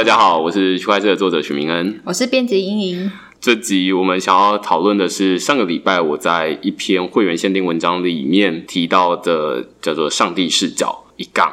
大家好，我是区块链的作者许明恩，我是编辑莹莹。这集我们想要讨论的是上个礼拜我在一篇会员限定文章里面提到的，叫做“上帝视角”一杠。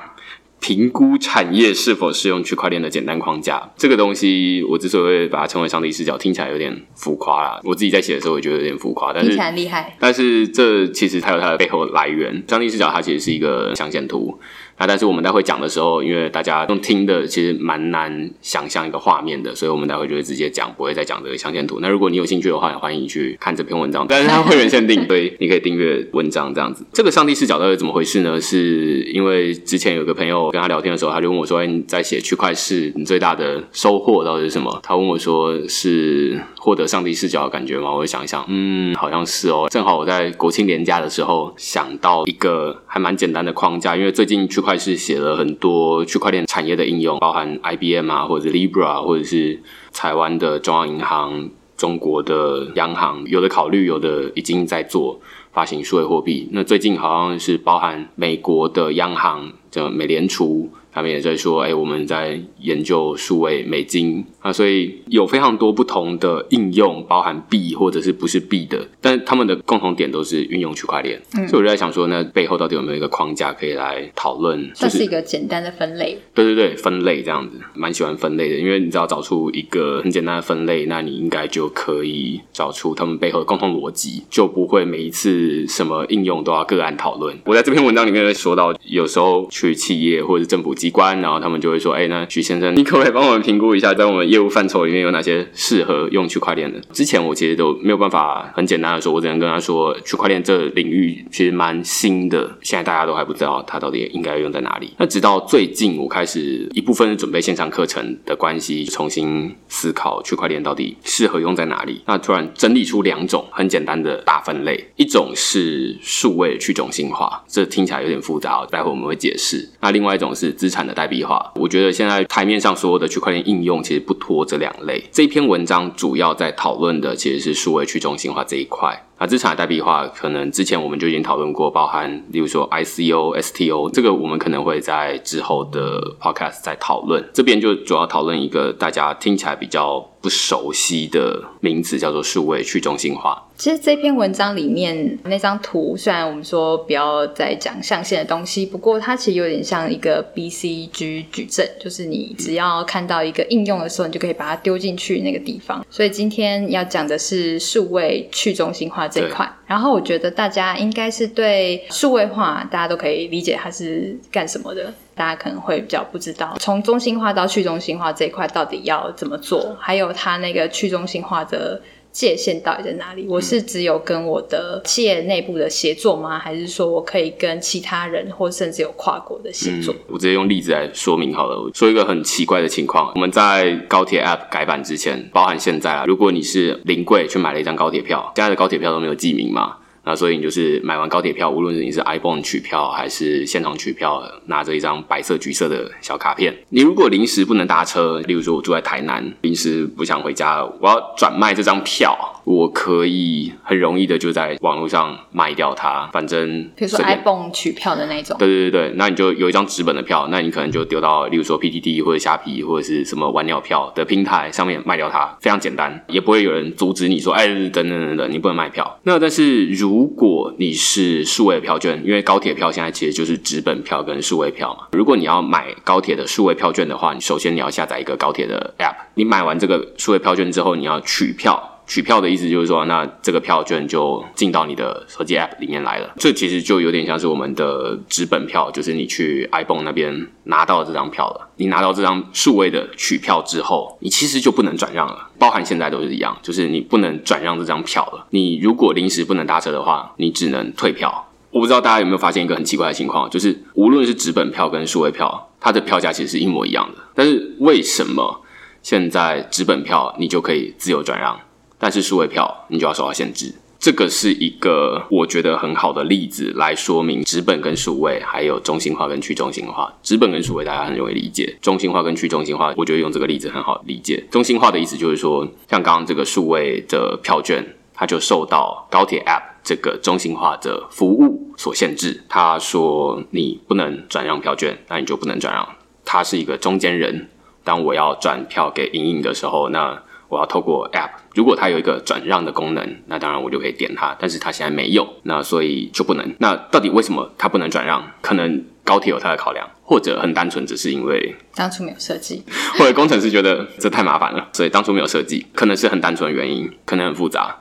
评估产业是否适用区块链的简单框架，这个东西我之所以会把它称为上帝视角，听起来有点浮夸啦。我自己在写的时候，也觉得有点浮夸，但是听起来厉害。但是这其实它有它的背后来源。上帝视角它其实是一个象限图。那但是我们待会讲的时候，因为大家用听的其实蛮难想象一个画面的，所以我们待会就会直接讲，不会再讲这个象限图。那如果你有兴趣的话，也欢迎去看这篇文章。但是它会员限定，所以你可以订阅文章这样子。这个上帝视角到底怎么回事呢？是因为之前有个朋友跟他聊天的时候，他就问我说：“哎你在写区块市，你最大的收获到底是什么？”他问我说：“是获得上帝视角的感觉吗？”我就想一想，嗯，好像是哦。正好我在国庆年假的时候想到一个还蛮简单的框架，因为最近区块是写了很多区块链产业的应用，包含 IBM 啊，或者 Libra，或者是台湾的中央银行、中国的央行，有的考虑，有的已经在做发行数位货币。那最近好像是包含美国的央行，叫美联储。他们也在说，哎，我们在研究数位美金啊，所以有非常多不同的应用，包含币或者是不是币的，但他们的共同点都是运用区块链。所以我就在想说，那背后到底有没有一个框架可以来讨论？这是一个简单的分类。对对对，分类这样子，蛮喜欢分类的，因为你只要找出一个很简单的分类，那你应该就可以找出他们背后的共同逻辑，就不会每一次什么应用都要个案讨论。我在这篇文章里面说到，有时候去企业或者是政府机机关，然后他们就会说：“哎，那许先生，你可不可以帮我们评估一下，在我们业务范畴里面有哪些适合用区块链的？”之前我其实都没有办法很简单的说，我只能跟他说，区块链这领域其实蛮新的，现在大家都还不知道它到底应该用在哪里。那直到最近，我开始一部分准备线上课程的关系，重新思考区块链到底适合用在哪里。那突然整理出两种很简单的大分类，一种是数位去中心化，这听起来有点复杂，待会我们会解释。那另外一种是资产产的代币化，我觉得现在台面上所有的区块链应用其实不脱这两类。这篇文章主要在讨论的其实是数位去中心化这一块。那资产的代币化可能之前我们就已经讨论过，包含例如说 ICO、STO，这个我们可能会在之后的 podcast 再讨论。这边就主要讨论一个大家听起来比较不熟悉的名字，叫做数位去中心化。其实这篇文章里面那张图，虽然我们说不要再讲象限的东西，不过它其实有点像一个 BCG 矩阵，就是你只要看到一个应用的时候，你就可以把它丢进去那个地方。所以今天要讲的是数位去中心化这一块。然后我觉得大家应该是对数位化，大家都可以理解它是干什么的。大家可能会比较不知道，从中心化到去中心化这一块到底要怎么做，还有它那个去中心化的。界限到底在哪里？我是只有跟我的企业内部的协作吗？还是说我可以跟其他人，或甚至有跨国的协作？我直接用例子来说明好了。说一个很奇怪的情况：我们在高铁 App 改版之前，包含现在啊，如果你是临柜去买了一张高铁票，现在的高铁票都没有记名嘛？那所以你就是买完高铁票，无论是你是 iPhone 取票还是现场取票，拿着一张白色、橘色的小卡片。你如果临时不能搭车，例如说我住在台南，临时不想回家，我要转卖这张票。我可以很容易的就在网络上卖掉它，反正比如说 iPhone 取票的那种，对对对对，那你就有一张纸本的票，那你可能就丢到，例如说 PTT 或者虾皮或者是什么玩鸟票的平台上面卖掉它，非常简单，也不会有人阻止你说，哎，等等等等，你不能卖票。那但是如如果你是数位票券，因为高铁票现在其实就是纸本票跟数位票嘛，如果你要买高铁的数位票券的话，你首先你要下载一个高铁的 App，你买完这个数位票券之后，你要取票。取票的意思就是说，那这个票券就进到你的手机 App 里面来了。这其实就有点像是我们的纸本票，就是你去 iPhone 那边拿到这张票了。你拿到这张数位的取票之后，你其实就不能转让了。包含现在都是一样，就是你不能转让这张票了。你如果临时不能搭车的话，你只能退票。我不知道大家有没有发现一个很奇怪的情况，就是无论是纸本票跟数位票，它的票价其实是一模一样的。但是为什么现在纸本票你就可以自由转让？但是数位票你就要受到限制，这个是一个我觉得很好的例子来说明纸本跟数位，还有中心化跟去中心化。纸本跟数位大家很容易理解，中心化跟去中心化，我觉得用这个例子很好理解。中心化的意思就是说，像刚刚这个数位的票券，它就受到高铁 App 这个中心化的服务所限制。他说你不能转让票券，那你就不能转让。他是一个中间人。当我要转票给莹莹的时候，那我要透过 App，如果它有一个转让的功能，那当然我就可以点它。但是它现在没有，那所以就不能。那到底为什么它不能转让？可能高铁有它的考量，或者很单纯只是因为当初没有设计，或者工程师觉得这太麻烦了，所以当初没有设计，可能是很单纯的原因，可能很复杂。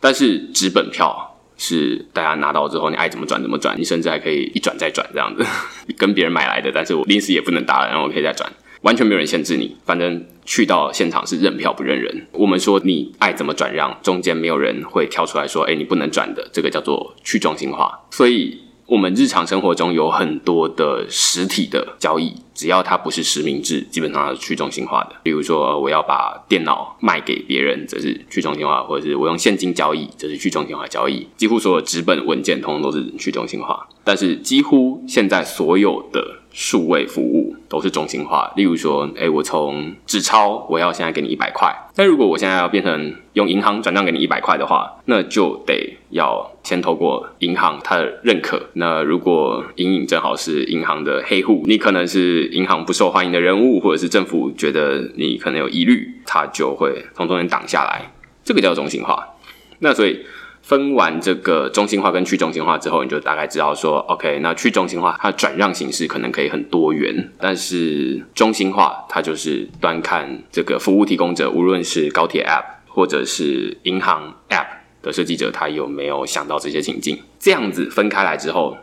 但是纸本票是大家拿到之后，你爱怎么转怎么转，你甚至还可以一转再转这样子，跟别人买来的，但是我临时也不能打了，然后我可以再转。完全没有人限制你，反正去到现场是认票不认人。我们说你爱怎么转让，中间没有人会跳出来说：“哎，你不能转的。”这个叫做去中心化。所以，我们日常生活中有很多的实体的交易，只要它不是实名制，基本上是去中心化的。比如说，我要把电脑卖给别人，这是去中心化；或者是我用现金交易，这是去中心化交易。几乎所有纸本文件，通通都是去中心化。但是，几乎现在所有的。数位服务都是中心化，例如说，哎，我从纸钞，我要现在给你一百块，但如果我现在要变成用银行转账给你一百块的话，那就得要先透过银行它的认可。那如果隐隐正好是银行的黑户，你可能是银行不受欢迎的人物，或者是政府觉得你可能有疑虑，他就会从中间挡下来，这个叫中心化。那所以。分完这个中心化跟去中心化之后，你就大概知道说，OK，那去中心化它的转让形式可能可以很多元，但是中心化它就是端看这个服务提供者，无论是高铁 App 或者是银行 App 的设计者，他有没有想到这些情境？这样子分开来之后，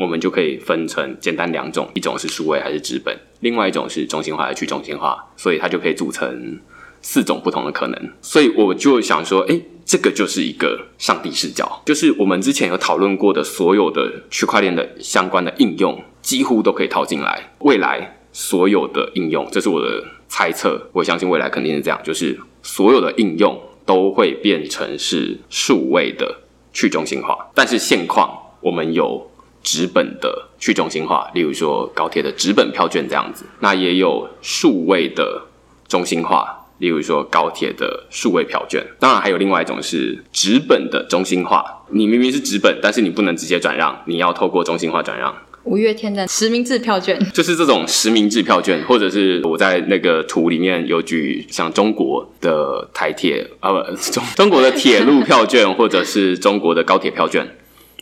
我们就可以分成简单两种，一种是数位还是纸本，另外一种是中心化还是去中心化，所以它就可以组成四种不同的可能。所以我就想说，哎。这个就是一个上帝视角，就是我们之前有讨论过的所有的区块链的相关的应用，几乎都可以套进来。未来所有的应用，这是我的猜测，我相信未来肯定是这样，就是所有的应用都会变成是数位的去中心化。但是现况，我们有纸本的去中心化，例如说高铁的纸本票券这样子，那也有数位的中心化。例如说高铁的数位票券，当然还有另外一种是纸本的中心化。你明明是纸本，但是你不能直接转让，你要透过中心化转让。五月天的实名制票券，就是这种实名制票券，或者是我在那个图里面有举像中国的台铁啊不中中国的铁路票券，或者是中国的高铁票券，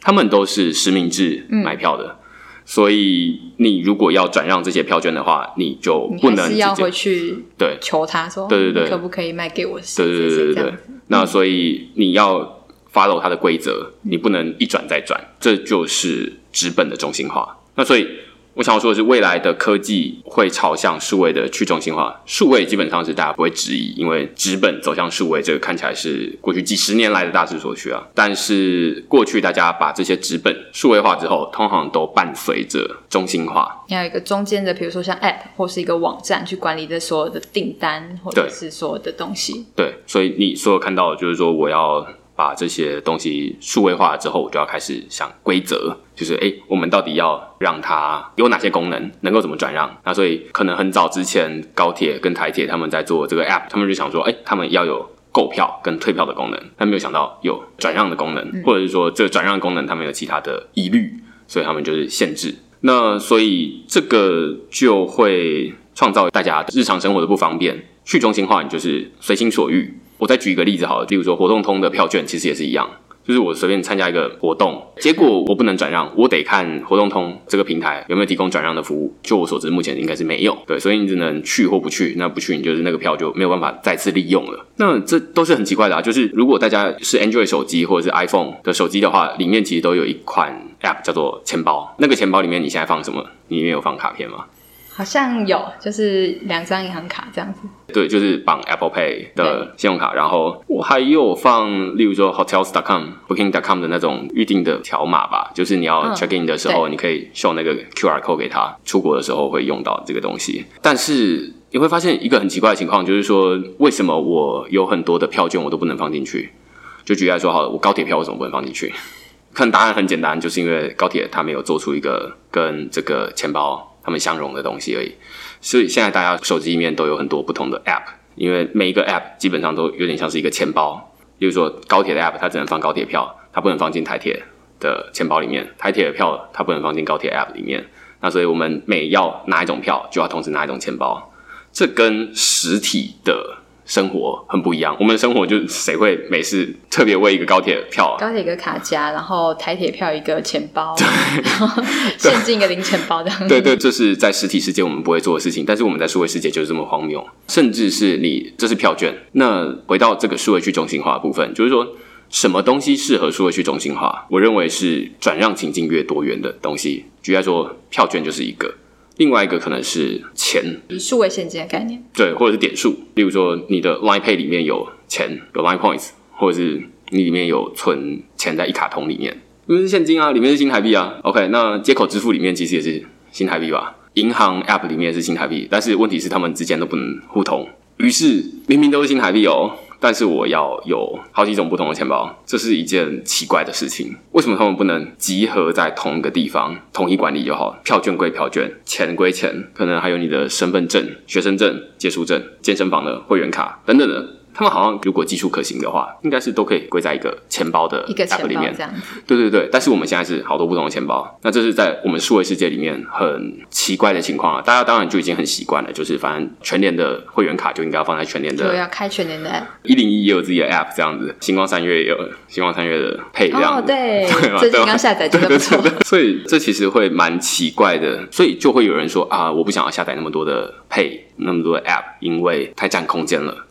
他们都是实名制买票的。所以，你如果要转让这些票券的话，你就不能要回去对求他说，对对对，可不可以卖给我？对对对对对。那所以你要 follow 它的规则，你不能一转再转，这就是纸本的中心化。那所以。我想要说的是，未来的科技会朝向数位的去中心化。数位基本上是大家不会质疑，因为纸本走向数位，这个看起来是过去几十年来的大势所趋啊。但是过去大家把这些纸本数位化之后，通常都伴随着中心化。你有一个中间的，比如说像 App 或是一个网站去管理这所有的订单，或者是所有的东西。对，所以你所有看到的就是说我要。把这些东西数位化之后，我就要开始想规则，就是哎，我们到底要让它有哪些功能，能够怎么转让？那所以可能很早之前，高铁跟台铁他们在做这个 app，他们就想说，哎，他们要有购票跟退票的功能，但没有想到有转让的功能，或者是说这个转让功能他们有其他的疑虑，所以他们就是限制。那所以这个就会创造大家日常生活的不方便。去中心化，你就是随心所欲。我再举一个例子好了，例如说活动通的票券，其实也是一样，就是我随便参加一个活动，结果我不能转让，我得看活动通这个平台有没有提供转让的服务。就我所知，目前应该是没有。对，所以你只能去或不去。那不去，你就是那个票就没有办法再次利用了。那这都是很奇怪的啊！就是如果大家是 Android 手机或者是 iPhone 的手机的话，里面其实都有一款 App 叫做钱包。那个钱包里面你现在放什么？里面有放卡片吗？好像有，就是两张银行卡这样子。对，就是绑 Apple Pay 的信用卡，然后我还有放，例如说 Hotels.com、Booking.com 的那种预定的条码吧，就是你要 check in 的时候，你可以秀那个 QR code 给他，出国的时候会用到这个东西。但是你会发现一个很奇怪的情况，就是说为什么我有很多的票券我都不能放进去？就举例来说，好了，我高铁票为什么不能放进去？可能答案很简单，就是因为高铁它没有做出一个跟这个钱包。他们相容的东西而已，所以现在大家手机里面都有很多不同的 App，因为每一个 App 基本上都有点像是一个钱包。比如说高铁的 App，它只能放高铁票，它不能放进台铁的钱包里面；台铁的票，它不能放进高铁 App 里面。那所以我们每要拿一种票，就要同时拿一种钱包。这跟实体的生活很不一样。我们的生活就谁会每次特别为一个高铁票啊？高铁一个卡夹，然后台铁票一个钱包，然后 现金一个零钱包这样。对对，这是在实体世界我们不会做的事情，但是我们在数位世界就是这么荒谬。甚至是你这是票券，那回到这个数位去中心化的部分，就是说什么东西适合数位去中心化？我认为是转让情境越多元的东西。举例来说，票券就是一个。另外一个可能是钱，数位现金的概念，对，或者是点数。例如说，你的 Line Pay 里面有钱，有 Line Points，或者是你里面有存钱在一卡通里面，因为是现金啊，里面是新台币啊。OK，那接口支付里面其实也是新台币吧？银行 App 里面也是新台币，但是问题是他们之间都不能互通，于是明明都是新台币哦。但是我要有好几种不同的钱包，这是一件奇怪的事情。为什么他们不能集合在同一个地方，统一管理就好？票券归票券，钱归钱，可能还有你的身份证、学生证、借书证、健身房的会员卡等等的。他们好像如果技术可行的话，应该是都可以归在一个钱包的一个 app 里面。这样。对对对，但是我们现在是好多不同的钱包，那这是在我们数位世界里面很奇怪的情况啊！大家当然就已经很习惯了，就是反正全年的会员卡就应该要放在全年的，对，要开全年的 app。一零一也有自己的 app 这样子，星光三月也有星光三月的配这样子，哦，对，对最近刚下载，觉得不错。所以这其实会蛮奇怪的，所以就会有人说啊，我不想要下载那么多的配，那么多的 app，因为太占空间了。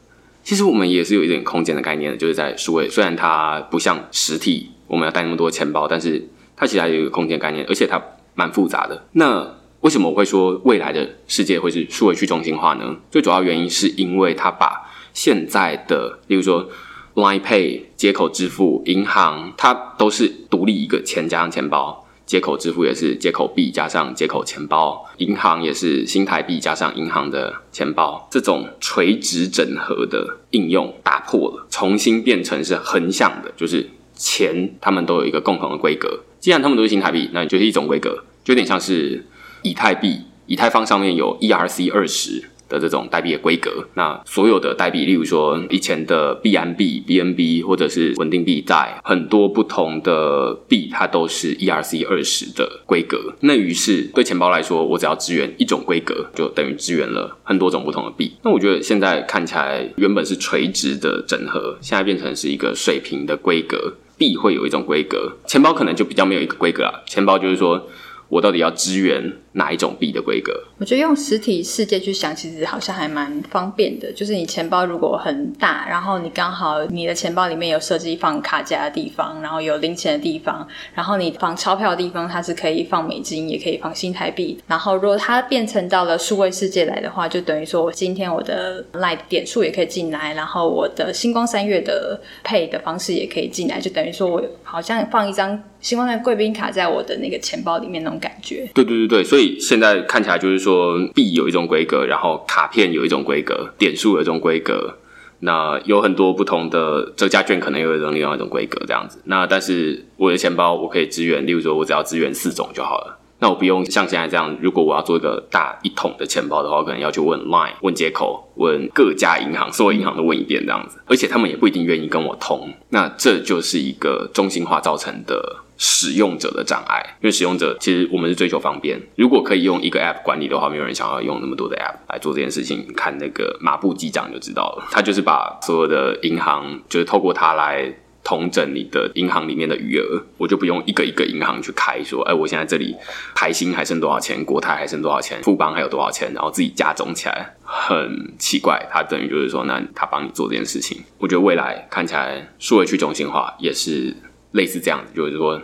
其实我们也是有一点空间的概念的，就是在数位，虽然它不像实体，我们要带那么多钱包，但是它其实还有一个空间概念，而且它蛮复杂的。那为什么我会说未来的世界会是数位去中心化呢？最主要原因是因为它把现在的，例如说 Line Pay 接口支付、银行，它都是独立一个钱加上钱包。接口支付也是接口币加上接口钱包，银行也是新台币加上银行的钱包，这种垂直整合的应用打破了，重新变成是横向的，就是钱他们都有一个共同的规格。既然他们都是新台币，那就是一种规格，就有点像是以太币，以太坊上面有 ERC 二十。的这种代币的规格，那所有的代币，例如说以前的 BNB、BNB 或者是稳定币，在很多不同的币，它都是 ERC 二十的规格。那于是对钱包来说，我只要支援一种规格，就等于支援了很多种不同的币。那我觉得现在看起来，原本是垂直的整合，现在变成是一个水平的规格。币会有一种规格，钱包可能就比较没有一个规格啊。钱包就是说。我到底要支援哪一种币的规格？我觉得用实体世界去想，其实好像还蛮方便的。就是你钱包如果很大，然后你刚好你的钱包里面有设计放卡夹的地方，然后有零钱的地方，然后你放钞票的地方，它是可以放美金，也可以放新台币。然后如果它变成到了数位世界来的话，就等于说我今天我的 Light 点数也可以进来，然后我的星光三月的配的方式也可以进来，就等于说我好像放一张。希望那贵宾卡在我的那个钱包里面那种感觉，对对对对，所以现在看起来就是说币有一种规格，然后卡片有一种规格，点数有一种规格，那有很多不同的折价券可能有一种另外一种规格这样子。那但是我的钱包我可以支援，例如说我只要支援四种就好了。那我不用像现在这样，如果我要做一个大一桶的钱包的话，我可能要去问 Line、问接口、问各家银行，所有银行都问一遍这样子，而且他们也不一定愿意跟我通。那这就是一个中心化造成的。使用者的障碍，因为使用者其实我们是追求方便。如果可以用一个 App 管理的话，没有人想要用那么多的 App 来做这件事情。看那个马步机长就知道了，他就是把所有的银行，就是透过它来统整你的银行里面的余额。我就不用一个一个银行去开，说，哎，我现在这里台新还剩多少钱，国泰还剩多少钱，富邦还有多少钱，然后自己加总起来，很奇怪。它等于就是说，那他帮你做这件事情。我觉得未来看起来数位去中心化也是。类似这样子，就是说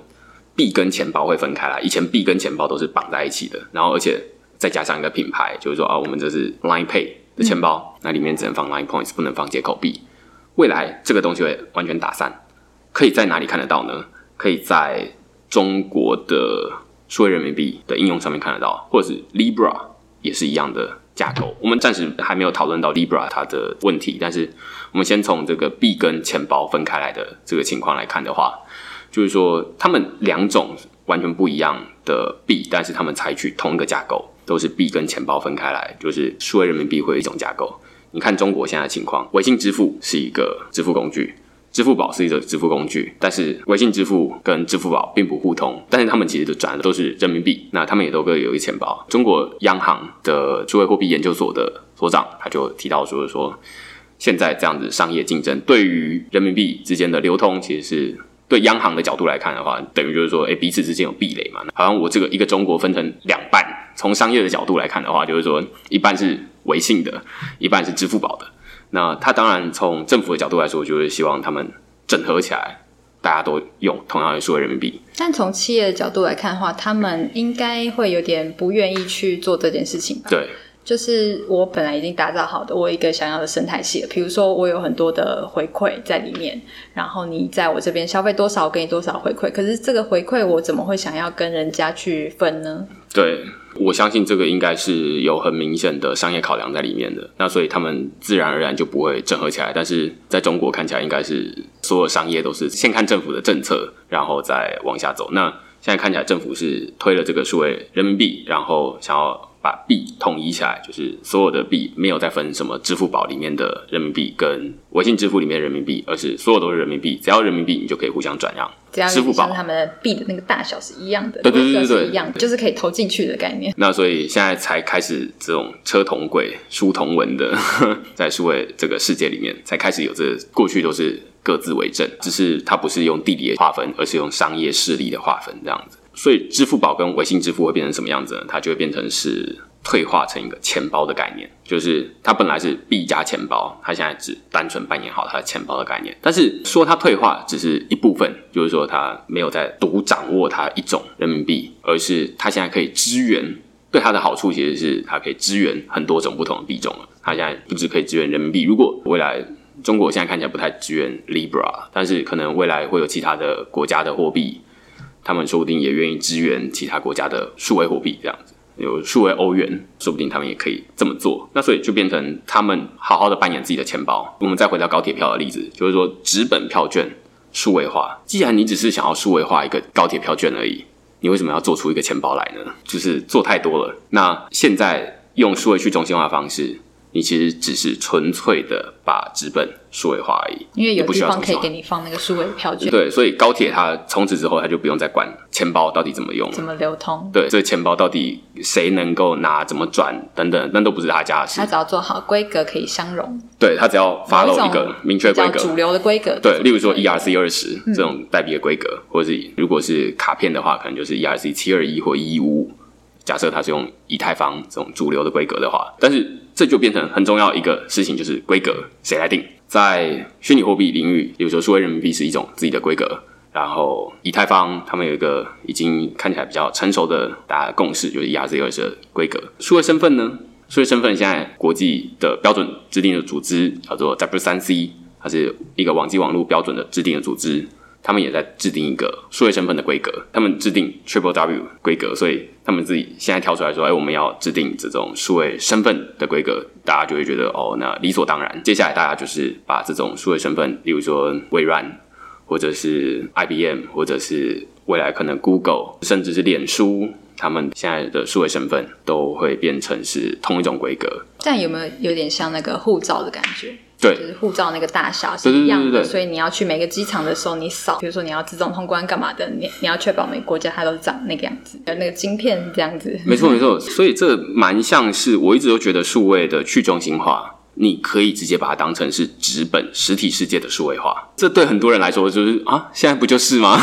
币跟钱包会分开来。以前币跟钱包都是绑在一起的，然后而且再加上一个品牌，就是说啊，我们这是 Line Pay 的钱包，那里面只能放 Line Points，不能放接口币。未来这个东西会完全打散。可以在哪里看得到呢？可以在中国的数位人民币的应用上面看得到，或者是 Libra 也是一样的架构。我们暂时还没有讨论到 Libra 它的问题，但是我们先从这个币跟钱包分开来的这个情况来看的话。就是说，他们两种完全不一样的币，但是他们采取同一个架构，都是币跟钱包分开来，就是数位人民币会有一种架构。你看中国现在的情况，微信支付是一个支付工具，支付宝是一个支付工具，但是微信支付跟支付宝并不互通，但是他们其实都转的都是人民币，那他们也都各有一钱包。中国央行的数位货币研究所的。所长他就提到说说，现在这样子商业竞争对于人民币之间的流通，其实是对央行的角度来看的话，等于就是说，哎，彼此之间有壁垒嘛。好像我这个一个中国分成两半，从商业的角度来看的话，就是说一半是微信的，一半是支付宝的。那他当然从政府的角度来说，就是希望他们整合起来，大家都用同样的数位人民币。但从企业的角度来看的话，他们应该会有点不愿意去做这件事情吧？对，就是我本来已经打造好的我一个想要的生态系了，比如说我有很多的回馈在里面，然后你在我这边消费多少，我给你多少回馈。可是这个回馈我怎么会想要跟人家去分呢？对，我相信这个应该是有很明显的商业考量在里面的。那所以他们自然而然就不会整合起来。但是在中国看起来，应该是所有商业都是先看政府的政策，然后再往下走。那现在看起来，政府是推了这个数位人民币，然后想要把币统一起来，就是所有的币没有再分什么支付宝里面的人民币跟微信支付里面的人民币，而是所有都是人民币，只要人民币你就可以互相转让。只要支付宝像他们的币的那个大小是一样的，对对对一样的，就是可以投进去的概念。那所以现在才开始这种车同轨、书同文的，在数位这个世界里面，才开始有这过去都是各自为政，只是它不是用地理的划分，而是用商业势力的划分这样子。所以支付宝跟微信支付会变成什么样子呢？它就会变成是退化成一个钱包的概念，就是它本来是币加钱包，它现在只单纯扮演好它的钱包的概念。但是说它退化只是一部分，就是说它没有在独掌握它一种人民币，而是它现在可以支援。对它的好处其实是它可以支援很多种不同的币种了。它现在不只可以支援人民币，如果未来中国现在看起来不太支援 Libra，但是可能未来会有其他的国家的货币，他们说不定也愿意支援其他国家的数位货币这样子。有数位欧元，说不定他们也可以这么做。那所以就变成他们好好的扮演自己的钱包。我们再回到高铁票的例子，就是说纸本票券数位化。既然你只是想要数位化一个高铁票券而已，你为什么要做出一个钱包来呢？就是做太多了。那现在用数位去中心化方式，你其实只是纯粹的把纸本数位化而已，因为有也不需地方可以给你放那个数位票据，对，所以高铁它从此之后，它就不用再管钱包到底怎么用怎。么流通，对，这个钱包到底谁能够拿、怎么转等等，那都不是他家的事。他。只要做好规格可以相容，对他只要某 follow 种一个明确规格。主，流的规格，对，例如说 ERC 二十嗯。这种代币的规格，或者是如果是卡片的话，可能就是 ERC 七二一或一五五。假设它是用以太坊这种主流的规格的话，但是这就变成很重要一个事情，就是规格谁来定？在虚拟货币领域，比如说数位人民币是一种自己的规格，然后以太坊他们有一个已经看起来比较成熟的大家的共识，就是 ERC 二十的规格。数位身份呢？数位身份现在国际的标准制定的组织叫做 W 三 C，它是一个网际网络标准的制定的组织。他们也在制定一个数位身份的规格，他们制定 Triple W 规格，所以他们自己现在跳出来说，哎，我们要制定这种数位身份的规格，大家就会觉得哦，那理所当然。接下来大家就是把这种数位身份，例如说微软，或者是 IBM，或者是未来可能 Google，甚至是脸书，他们现在的数位身份都会变成是同一种规格。这样有没有有点像那个护照的感觉？对。就是护照那个大小是一样的，对对所以你要去每个机场的时候，你扫，比如说你要自动通关干嘛的，你你要确保每个国家它都长那个样子，有那个晶片这样子。没错没错，所以这蛮像是我一直都觉得数位的去中心化，你可以直接把它当成是纸本实体世界的数位化。这对很多人来说就是啊，现在不就是吗？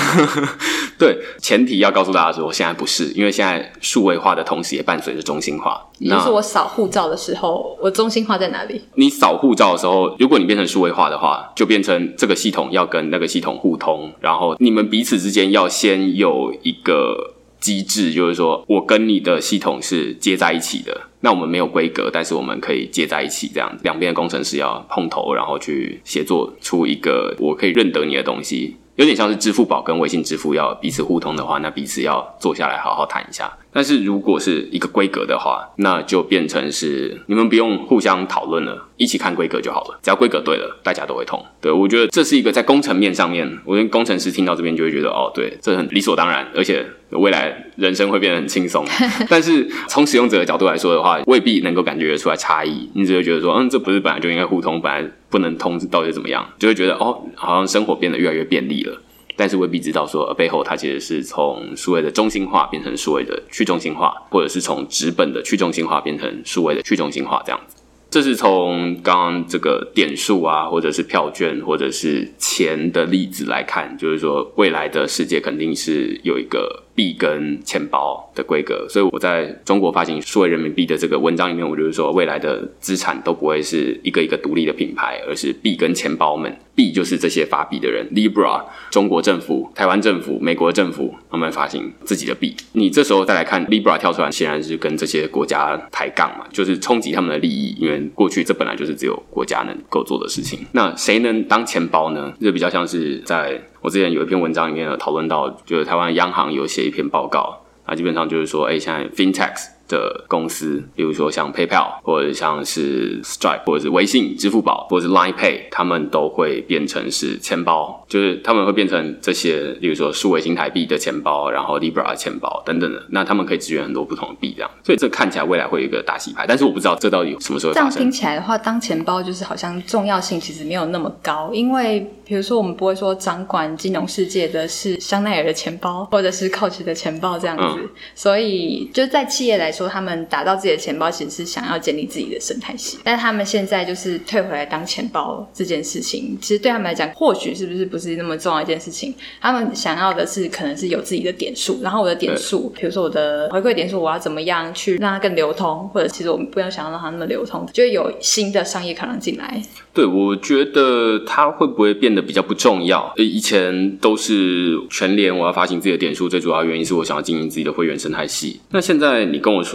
对，前提要告诉大家说，现在不是，因为现在数位化的同时也伴随着中心化。那就是我扫护照的时候，我中心化在哪里？你扫护照的时候，如果你变成数位化的话，就变成这个系统要跟那个系统互通，然后你们彼此之间要先有一个机制，就是说我跟你的系统是接在一起的。那我们没有规格，但是我们可以接在一起，这样两边的工程师要碰头，然后去协作出一个我可以认得你的东西。有点像是支付宝跟微信支付要彼此互通的话，那彼此要坐下来好好谈一下。但是如果是一个规格的话，那就变成是你们不用互相讨论了，一起看规格就好了。只要规格对了，大家都会通。对我觉得这是一个在工程面上面，我跟工程师听到这边就会觉得哦，对，这很理所当然，而且未来人生会变得很轻松。但是从使用者的角度来说的话，未必能够感觉得出来差异。你只会觉得说，嗯，这不是本来就应该互通，本来不能通，到底怎么样？就会觉得哦，好像生活变得越来越便利了。但是未必知道说背后它其实是从数位的中心化变成数位的去中心化，或者是从纸本的去中心化变成数位的去中心化这样子。这是从刚刚这个点数啊，或者是票券，或者是钱的例子来看，就是说未来的世界肯定是有一个。币跟钱包的规格，所以我在中国发行数位人民币的这个文章里面，我就是说，未来的资产都不会是一个一个独立的品牌，而是币跟钱包们。币就是这些发币的人，Libra，中国政府、台湾政府、美国政府，他们发行自己的币。你这时候再来看 Libra 跳出来，显然是跟这些国家抬杠嘛，就是冲击他们的利益，因为过去这本来就是只有国家能够做的事情。那谁能当钱包呢？这比较像是在。我之前有一篇文章里面有讨论到，就是台湾央行有写一篇报告，那基本上就是说，哎，现在 FinTech。的公司，比如说像 PayPal 或者像是 Stripe 或者是微信、支付宝或者是 Line Pay，他们都会变成是钱包，就是他们会变成这些，比如说数位新台币的钱包，然后 Libra 的钱包等等的。那他们可以支援很多不同的币，这样。所以这看起来未来会有一个大洗牌，但是我不知道这到底什么时候这样听起来的话，当钱包就是好像重要性其实没有那么高，因为比如说我们不会说掌管金融世界的是香奈儿的钱包或者是 Coach 的钱包这样子，所以就在企业来说。说他们打造自己的钱包，其实是想要建立自己的生态系但是他们现在就是退回来当钱包这件事情，其实对他们来讲，或许是不是不是那么重要一件事情？他们想要的是，可能是有自己的点数，然后我的点数，比如说我的回馈点数，我要怎么样去让它更流通，或者其实我们不要想要让它那么流通，就会有新的商业可能进来。对，我觉得它会不会变得比较不重要？呃，以前都是全联我要发行自己的点数，最主要原因是我想要经营自己的会员生态系。那现在你跟我说，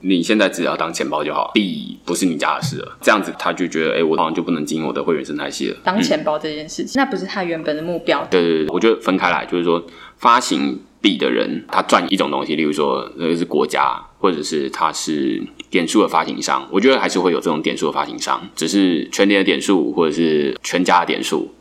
你现在只要当钱包就好，币不是你家的事了。这样子他就觉得，哎，我好像就不能经营我的会员生态系了。当钱包这件事情，那不是他原本的目标。对对对，我觉得分开来，就是说发行币的人，他赚一种东西，例如说那个是国家。或者是他是点数的发行商，我觉得还是会有这种点数的发行商，只是全年的点数或者是全家的点数，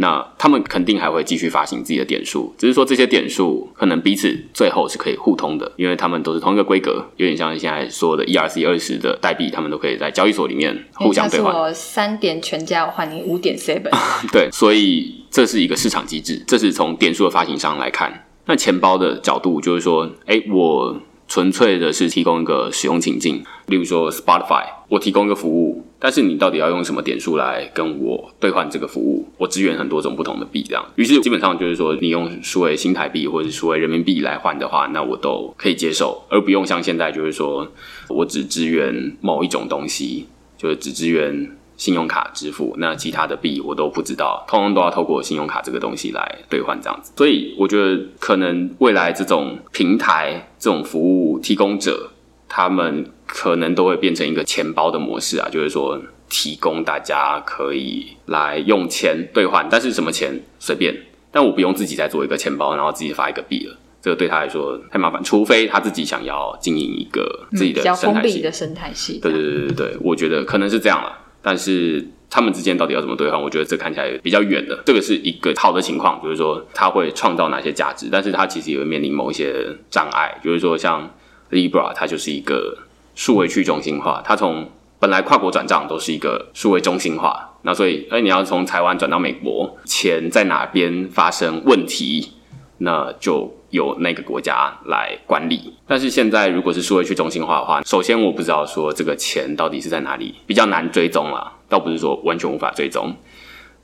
那他们肯定还会继续发行自己的点数，只是说这些点数可能彼此最后是可以互通的，因为他们都是同一个规格，有点像现在说的 ERC 二十的代币，他们都可以在交易所里面互相兑换。我三点全家我换你五点 seven，对，所以这是一个市场机制，这是从点数的发行商来看，那钱包的角度就是说，哎，我。纯粹的是提供一个使用情境，例如说 Spotify，我提供一个服务，但是你到底要用什么点数来跟我兑换这个服务？我支援很多种不同的币，这样，于是基本上就是说，你用数位新台币或者是数位人民币来换的话，那我都可以接受，而不用像现在就是说我只支援某一种东西，就是只支援。信用卡支付，那其他的币我都不知道，通通都要透过信用卡这个东西来兑换这样子。所以我觉得可能未来这种平台、这种服务提供者，他们可能都会变成一个钱包的模式啊，就是说提供大家可以来用钱兑换，但是什么钱随便，但我不用自己再做一个钱包，然后自己发一个币了，这个对他来说太麻烦，除非他自己想要经营一个自己的生态系的生态系。对对对对对，我觉得可能是这样了。但是他们之间到底要怎么兑换？我觉得这看起来比较远的。这个是一个好的情况，就是说他会创造哪些价值，但是他其实也会面临某一些障碍。就是说，像 Libra，它就是一个数位去中心化，它从本来跨国转账都是一个数位中心化，那所以，哎，你要从台湾转到美国，钱在哪边发生问题，那就。由那个国家来管理，但是现在如果是数位去中心化的话，首先我不知道说这个钱到底是在哪里，比较难追踪了。倒不是说完全无法追踪，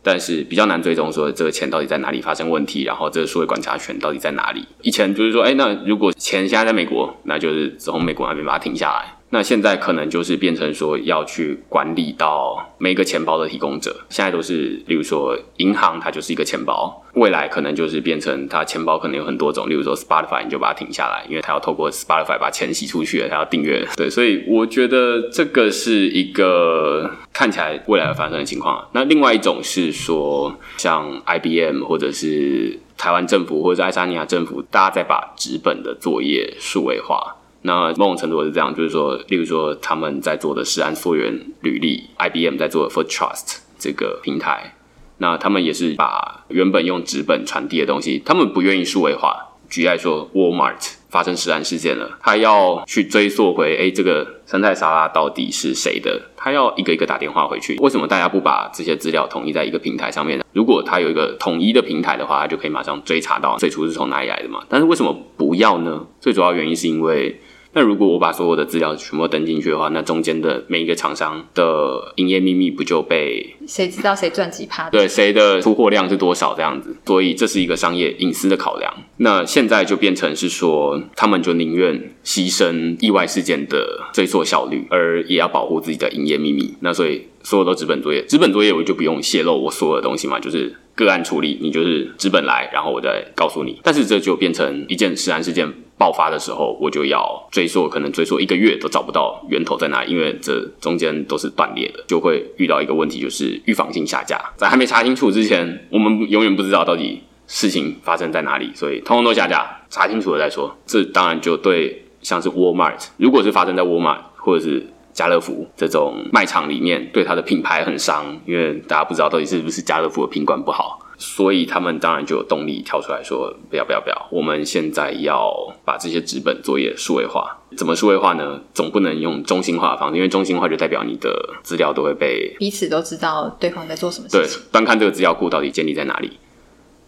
但是比较难追踪说这个钱到底在哪里发生问题，然后这个数位管辖权到底在哪里。以前就是说，哎，那如果钱现在在美国，那就是从美国那边把它停下来。那现在可能就是变成说要去管理到每个钱包的提供者，现在都是，例如说银行它就是一个钱包，未来可能就是变成它钱包可能有很多种，例如说 Spotify 你就把它停下来，因为它要透过 Spotify 把钱洗出去，它要订阅，对，所以我觉得这个是一个看起来未来发生的情况。那另外一种是说，像 IBM 或者是台湾政府或者爱沙尼亚政府，大家在把纸本的作业数位化。那某种程度是这样，就是说，例如说他们在做的是安溯源履历，IBM 在做的 For Trust 这个平台，那他们也是把原本用纸本传递的东西，他们不愿意数位化。举例说，Walmart 发生食安事件了，他要去追溯回，哎，这个生态沙拉到底是谁的？他要一个一个打电话回去。为什么大家不把这些资料统一在一个平台上面呢？如果他有一个统一的平台的话，他就可以马上追查到最初是从哪里来的嘛。但是为什么不要呢？最主要原因是因为。那如果我把所有的资料全部登进去的话，那中间的每一个厂商的营业秘密不就被谁知道谁赚几趴？对，谁的出货量是多少这样子？所以这是一个商业隐私的考量。那现在就变成是说，他们就宁愿牺牲意外事件的追溯效率，而也要保护自己的营业秘密。那所以所有都纸本作业，纸本作业我就不用泄露我所有的东西嘛，就是个案处理，你就是资本来，然后我再告诉你。但是这就变成一件实案事件。爆发的时候，我就要追溯，可能追溯一个月都找不到源头在哪，因为这中间都是断裂的，就会遇到一个问题，就是预防性下架。在还没查清楚之前，我们永远不知道到底事情发生在哪里，所以通通都下架，查清楚了再说。这当然就对像是 Walmart，如果是发生在 Walmart 或者是家乐福这种卖场里面，对它的品牌很伤，因为大家不知道到底是不是家乐福的品管不好。所以他们当然就有动力跳出来说：“不要不要不要！我们现在要把这些纸本作业数位化。怎么数位化呢？总不能用中心化的方式，因为中心化就代表你的资料都会被彼此都知道对方在做什么事情。对，端看这个资料库到底建立在哪里。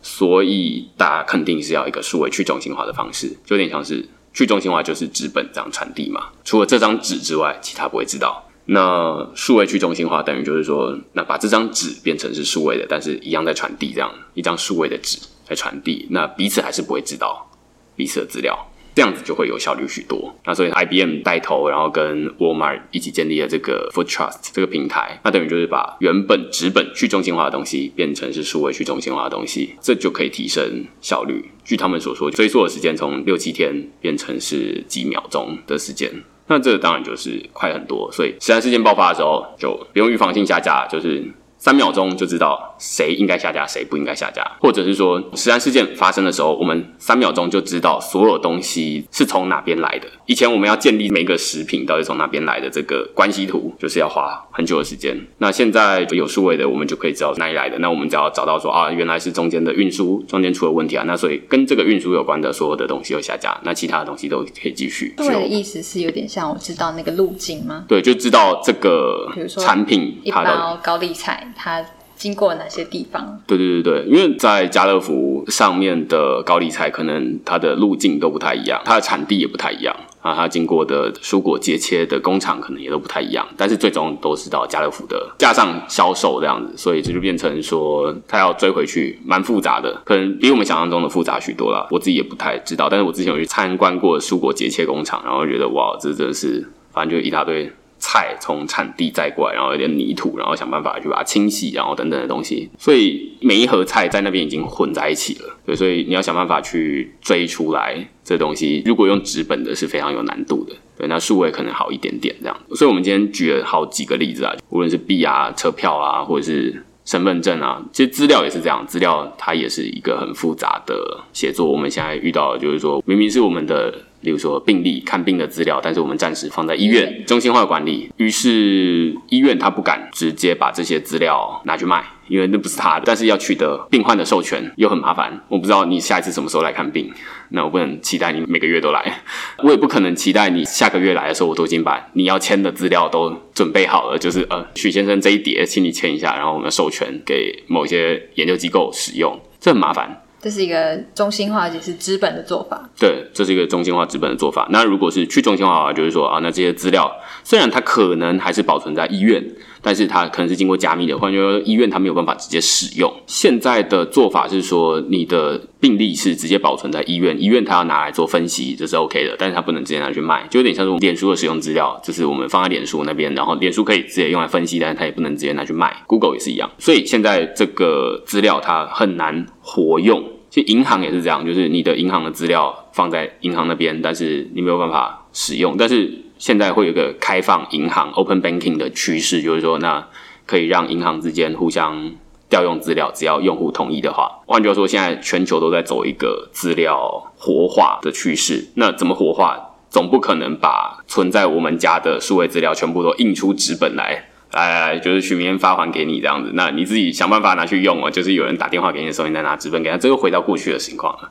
所以大家肯定是要一个数位去中心化的方式，就有点像是去中心化就是纸本这样传递嘛。除了这张纸之外，其他不会知道。”那数位去中心化等于就是说，那把这张纸变成是数位的，但是一样在传递这样一张数位的纸在传递，那彼此还是不会知道彼此的资料，这样子就会有效率许多。那所以 IBM 带头，然后跟 Walmart 一起建立了这个 Food Trust 这个平台，那等于就是把原本纸本去中心化的东西变成是数位去中心化的东西，这就可以提升效率。据他们所说，追溯的时间从六七天变成是几秒钟的时间。那这个当然就是快很多，所以实案事件爆发的时候，就不用预防性下架，就是。三秒钟就知道谁应该下架，谁不应该下架，或者是说，实案事件发生的时候，我们三秒钟就知道所有东西是从哪边来的。以前我们要建立每个食品到底从哪边来的这个关系图，就是要花很久的时间。那现在有数位的，我们就可以知道哪里来的。那我们只要找到说啊，原来是中间的运输中间出了问题啊，那所以跟这个运输有关的所有的东西都下架，那其他的东西都可以继续。对的意思是有点像我知道那个路径吗？对，就知道这个，比如说产品它的高丽菜。它经过哪些地方？对对对对，因为在家乐福上面的高丽菜，可能它的路径都不太一样，它的产地也不太一样啊，它经过的蔬果结切的工厂可能也都不太一样，但是最终都是到家乐福的架上销售这样子，所以这就变成说，它要追回去蛮复杂的，可能比我们想象中的复杂许多了。我自己也不太知道，但是我之前有去参观过蔬果结切工厂，然后觉得哇，这真的是，反正就一大堆。菜从产地载过来，然后有点泥土，然后想办法去把它清洗，然后等等的东西，所以每一盒菜在那边已经混在一起了。对，所以你要想办法去追出来这东西。如果用纸本的是非常有难度的，对，那数位可能好一点点这样。所以我们今天举了好几个例子啊，无论是币啊、车票啊，或者是身份证啊，其实资料也是这样，资料它也是一个很复杂的写作。我们现在遇到的就是说，明明是我们的。例如说病历看病的资料，但是我们暂时放在医院中心化管理，于是医院他不敢直接把这些资料拿去卖，因为那不是他的。但是要取得病患的授权又很麻烦，我不知道你下一次什么时候来看病，那我不能期待你每个月都来，我也不可能期待你下个月来的时候我都已经把你要签的资料都准备好了，就是呃许先生这一叠，请你签一下，然后我们授权给某一些研究机构使用，这很麻烦。这是一个中心化，也是资本的做法。对，这是一个中心化资本的做法。那如果是去中心化的话，就是说啊，那这些资料虽然它可能还是保存在医院，但是它可能是经过加密的，换句话说，医院它没有办法直接使用。现在的做法是说，你的病历是直接保存在医院，医院它要拿来做分析，这是 OK 的，但是它不能直接拿去卖，就有点像是我们脸书的使用资料，就是我们放在脸书那边，然后脸书可以直接用来分析，但是它也不能直接拿去卖。Google 也是一样，所以现在这个资料它很难活用。其实银行也是这样，就是你的银行的资料放在银行那边，但是你没有办法使用。但是现在会有一个开放银行 （open banking） 的趋势，就是说，那可以让银行之间互相调用资料，只要用户同意的话。换句话说，现在全球都在走一个资料活化的趋势。那怎么活化？总不可能把存在我们家的数位资料全部都印出纸本来。哎，就是许明天发还给你这样子，那你自己想办法拿去用哦。就是有人打电话给你的时候，你再拿纸本给他，这又回到过去的情况了。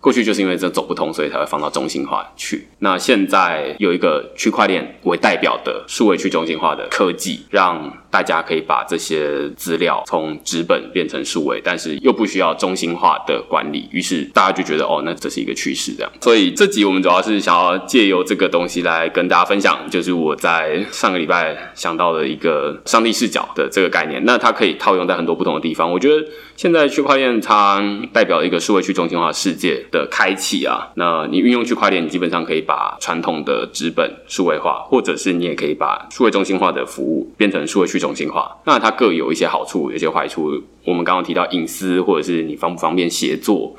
过去就是因为这走不通，所以才会放到中心化去。那现在有一个区块链为代表的数位去中心化的科技，让大家可以把这些资料从纸本变成数位，但是又不需要中心化的管理，于是大家就觉得哦，那这是一个趋势这样。所以这集我们主要是想要借由这个东西来跟大家分享，就是我在上个礼拜想到的一个上帝视角的这个概念。那它可以套用在很多不同的地方。我觉得现在区块链它代表一个数位去中心化世界的开启啊。那你运用区块链，你基本上可以把传统的纸本数位化，或者是你也可以把数位中心化的服务变成数位去中心化。那它各有一些好处，有些坏处。我们刚刚提到隐私，或者是你方不方便协作，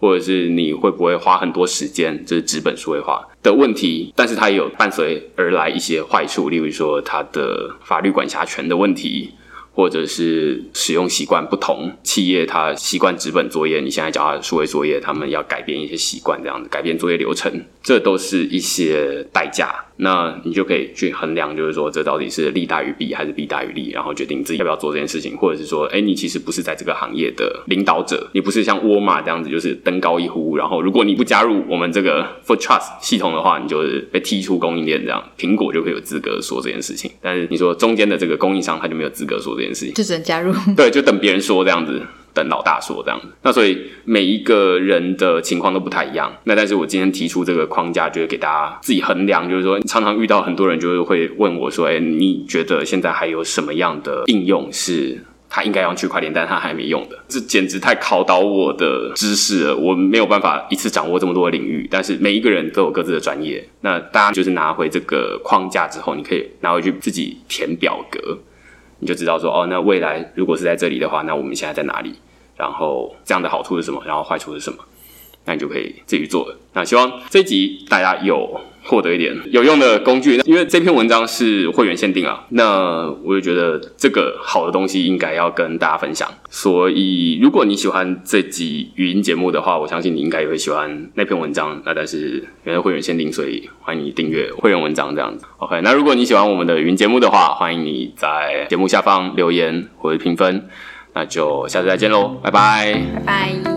或者是你会不会花很多时间，这是纸本数位化的问题。但是它也有伴随而来一些坏处，例如说它的法律管辖权的问题。或者是使用习惯不同，企业它习惯纸本作业，你现在叫它数位作业，他们要改变一些习惯，这样子改变作业流程，这都是一些代价。那你就可以去衡量，就是说这到底是利大于弊还是弊大于利，然后决定自己要不要做这件事情，或者是说，哎，你其实不是在这个行业的领导者，你不是像沃尔玛这样子，就是登高一呼，然后如果你不加入我们这个 For Trust 系统的话，你就是被踢出供应链，这样苹果就会有资格说这件事情。但是你说中间的这个供应商，他就没有资格说这件事情，就只能加入，对，就等别人说这样子。等老大说这样子，那所以每一个人的情况都不太一样。那但是我今天提出这个框架，就是给大家自己衡量。就是说，常常遇到很多人就是会问我说：“哎，你觉得现在还有什么样的应用是他应该用区块链，但他还没用的？”这简直太考倒我的知识了，我没有办法一次掌握这么多领域。但是每一个人都有各自的专业，那大家就是拿回这个框架之后，你可以拿回去自己填表格，你就知道说：“哦，那未来如果是在这里的话，那我们现在在哪里？”然后这样的好处是什么？然后坏处是什么？那你就可以自己做了。那希望这集大家有获得一点有用的工具。因为这篇文章是会员限定啊，那我就觉得这个好的东西应该要跟大家分享。所以如果你喜欢这集语音节目的话，我相信你应该也会喜欢那篇文章。那但是因为会员限定，所以欢迎你订阅会员文章这样子。OK，那如果你喜欢我们的语音节目的话，欢迎你在节目下方留言或者评分。那就下次再见喽，拜拜，拜拜。